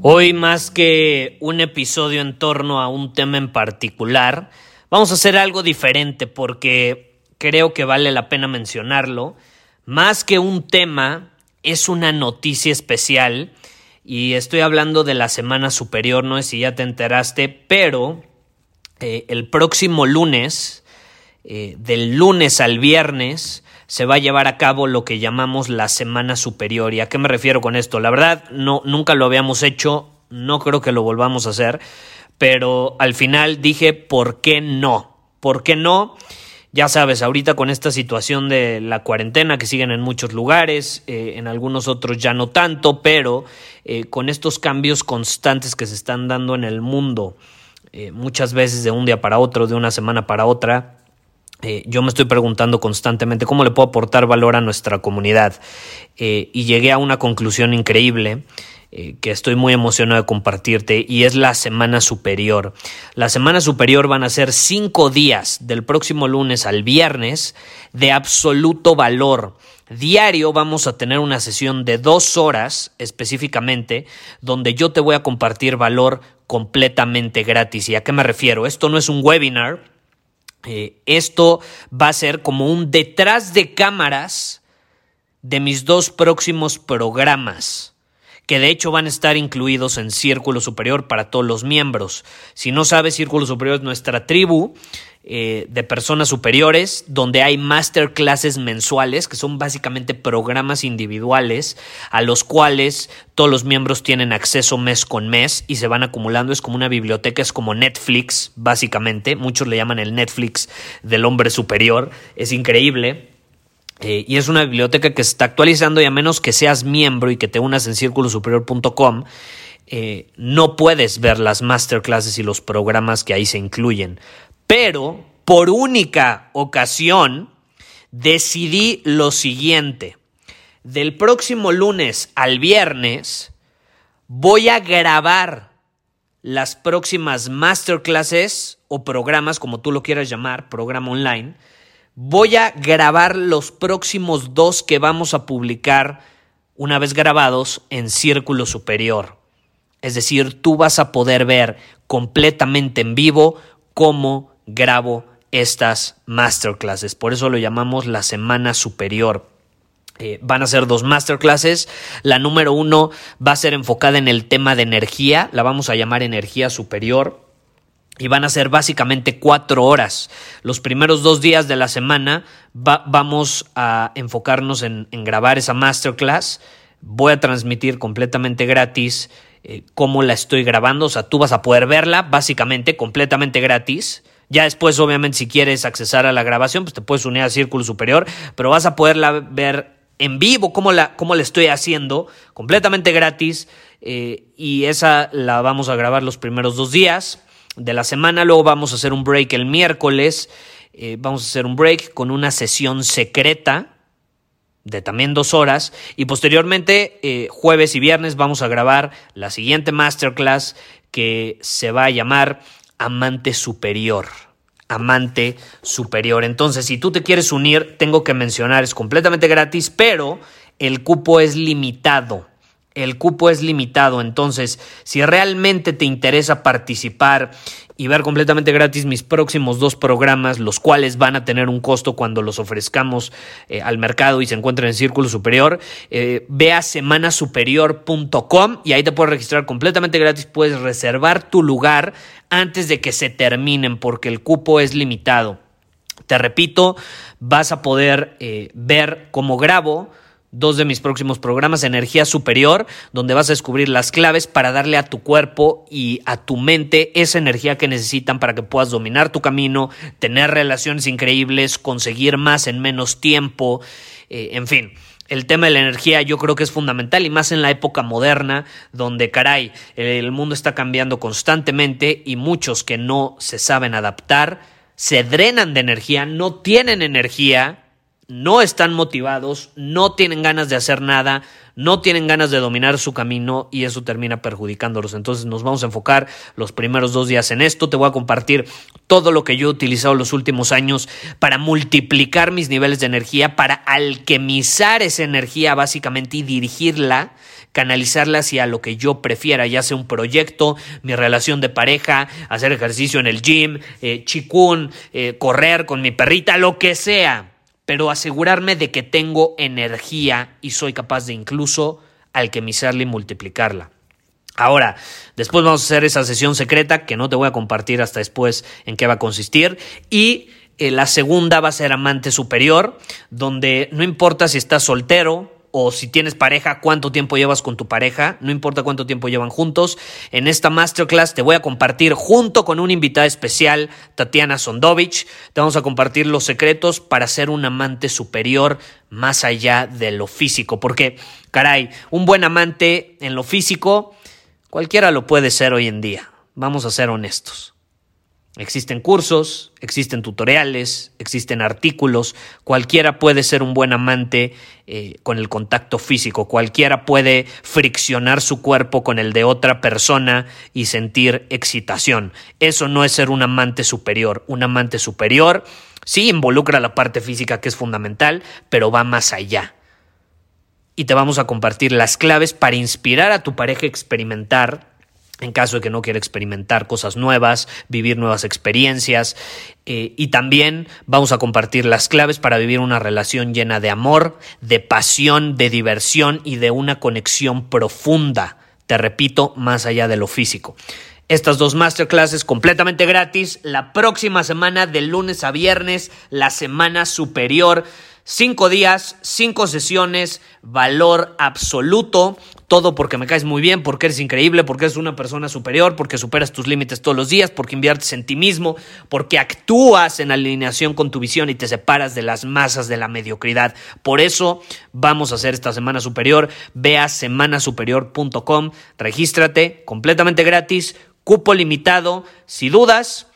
Hoy más que un episodio en torno a un tema en particular, vamos a hacer algo diferente porque creo que vale la pena mencionarlo. Más que un tema, es una noticia especial y estoy hablando de la semana superior, no sé si ya te enteraste, pero eh, el próximo lunes, eh, del lunes al viernes, se va a llevar a cabo lo que llamamos la semana superior. ¿Y a qué me refiero con esto? La verdad, no, nunca lo habíamos hecho, no creo que lo volvamos a hacer, pero al final dije, ¿por qué no? ¿Por qué no? Ya sabes, ahorita con esta situación de la cuarentena que siguen en muchos lugares, eh, en algunos otros ya no tanto, pero eh, con estos cambios constantes que se están dando en el mundo, eh, muchas veces de un día para otro, de una semana para otra, eh, yo me estoy preguntando constantemente cómo le puedo aportar valor a nuestra comunidad eh, y llegué a una conclusión increíble eh, que estoy muy emocionado de compartirte y es la semana superior. La semana superior van a ser cinco días del próximo lunes al viernes de absoluto valor. Diario vamos a tener una sesión de dos horas específicamente donde yo te voy a compartir valor completamente gratis. ¿Y a qué me refiero? Esto no es un webinar eh, esto va a ser como un detrás de cámaras de mis dos próximos programas que de hecho van a estar incluidos en Círculo Superior para todos los miembros. Si no sabes, Círculo Superior es nuestra tribu eh, de personas superiores, donde hay masterclasses mensuales, que son básicamente programas individuales a los cuales todos los miembros tienen acceso mes con mes y se van acumulando. Es como una biblioteca, es como Netflix, básicamente. Muchos le llaman el Netflix del hombre superior. Es increíble. Eh, y es una biblioteca que se está actualizando y a menos que seas miembro y que te unas en círculosuperior.com, eh, no puedes ver las masterclasses y los programas que ahí se incluyen. Pero por única ocasión decidí lo siguiente. Del próximo lunes al viernes voy a grabar las próximas masterclasses o programas, como tú lo quieras llamar, programa online. Voy a grabar los próximos dos que vamos a publicar una vez grabados en Círculo Superior. Es decir, tú vas a poder ver completamente en vivo cómo grabo estas masterclasses. Por eso lo llamamos la semana superior. Eh, van a ser dos masterclasses. La número uno va a ser enfocada en el tema de energía. La vamos a llamar energía superior. Y van a ser básicamente cuatro horas. Los primeros dos días de la semana vamos a enfocarnos en, grabar esa masterclass. Voy a transmitir completamente gratis eh, cómo la estoy grabando. O sea, tú vas a poder verla básicamente completamente gratis. Ya después, obviamente, si quieres accesar a la grabación, pues te puedes unir a Círculo Superior, pero vas a poderla ver en vivo cómo la, cómo la estoy haciendo, completamente gratis, eh, y esa la vamos a grabar los primeros dos días de la semana, luego vamos a hacer un break el miércoles, eh, vamos a hacer un break con una sesión secreta de también dos horas y posteriormente eh, jueves y viernes vamos a grabar la siguiente masterclass que se va a llamar amante superior. Amante superior. Entonces, si tú te quieres unir, tengo que mencionar, es completamente gratis, pero el cupo es limitado. El cupo es limitado, entonces si realmente te interesa participar y ver completamente gratis mis próximos dos programas, los cuales van a tener un costo cuando los ofrezcamos eh, al mercado y se encuentren en Círculo Superior, eh, ve a semanasuperior.com y ahí te puedes registrar completamente gratis, puedes reservar tu lugar antes de que se terminen porque el cupo es limitado. Te repito, vas a poder eh, ver cómo grabo dos de mis próximos programas, Energía Superior, donde vas a descubrir las claves para darle a tu cuerpo y a tu mente esa energía que necesitan para que puedas dominar tu camino, tener relaciones increíbles, conseguir más en menos tiempo, eh, en fin. El tema de la energía yo creo que es fundamental y más en la época moderna donde caray, el mundo está cambiando constantemente y muchos que no se saben adaptar se drenan de energía, no tienen energía no están motivados, no tienen ganas de hacer nada, no tienen ganas de dominar su camino y eso termina perjudicándolos. Entonces nos vamos a enfocar los primeros dos días en esto. Te voy a compartir todo lo que yo he utilizado los últimos años para multiplicar mis niveles de energía, para alquimizar esa energía básicamente y dirigirla canalizarla hacia lo que yo prefiera, ya sea un proyecto, mi relación de pareja, hacer ejercicio en el gym, eh, chikun, eh, correr con mi perrita, lo que sea pero asegurarme de que tengo energía y soy capaz de incluso alquimizarla y multiplicarla. Ahora, después vamos a hacer esa sesión secreta que no te voy a compartir hasta después en qué va a consistir. Y eh, la segunda va a ser amante superior, donde no importa si estás soltero, o si tienes pareja, cuánto tiempo llevas con tu pareja, no importa cuánto tiempo llevan juntos. En esta masterclass te voy a compartir junto con una invitada especial, Tatiana Sondovich, te vamos a compartir los secretos para ser un amante superior más allá de lo físico, porque caray, un buen amante en lo físico, cualquiera lo puede ser hoy en día, vamos a ser honestos. Existen cursos, existen tutoriales, existen artículos, cualquiera puede ser un buen amante eh, con el contacto físico, cualquiera puede friccionar su cuerpo con el de otra persona y sentir excitación. Eso no es ser un amante superior. Un amante superior sí involucra la parte física que es fundamental, pero va más allá. Y te vamos a compartir las claves para inspirar a tu pareja a experimentar en caso de que no quiera experimentar cosas nuevas, vivir nuevas experiencias. Eh, y también vamos a compartir las claves para vivir una relación llena de amor, de pasión, de diversión y de una conexión profunda. Te repito, más allá de lo físico. Estas dos masterclasses completamente gratis la próxima semana de lunes a viernes, la semana superior. Cinco días, cinco sesiones, valor absoluto. Todo porque me caes muy bien, porque eres increíble, porque eres una persona superior, porque superas tus límites todos los días, porque inviertes en ti mismo, porque actúas en alineación con tu visión y te separas de las masas de la mediocridad. Por eso vamos a hacer esta semana superior. Ve a semanasuperior.com, regístrate completamente gratis, cupo limitado. Si dudas,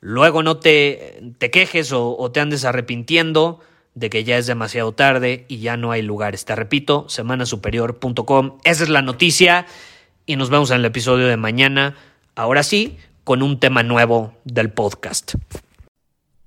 luego no te, te quejes o, o te andes arrepintiendo de que ya es demasiado tarde y ya no hay lugares. Te repito, semanasuperior.com. Esa es la noticia y nos vemos en el episodio de mañana. Ahora sí, con un tema nuevo del podcast.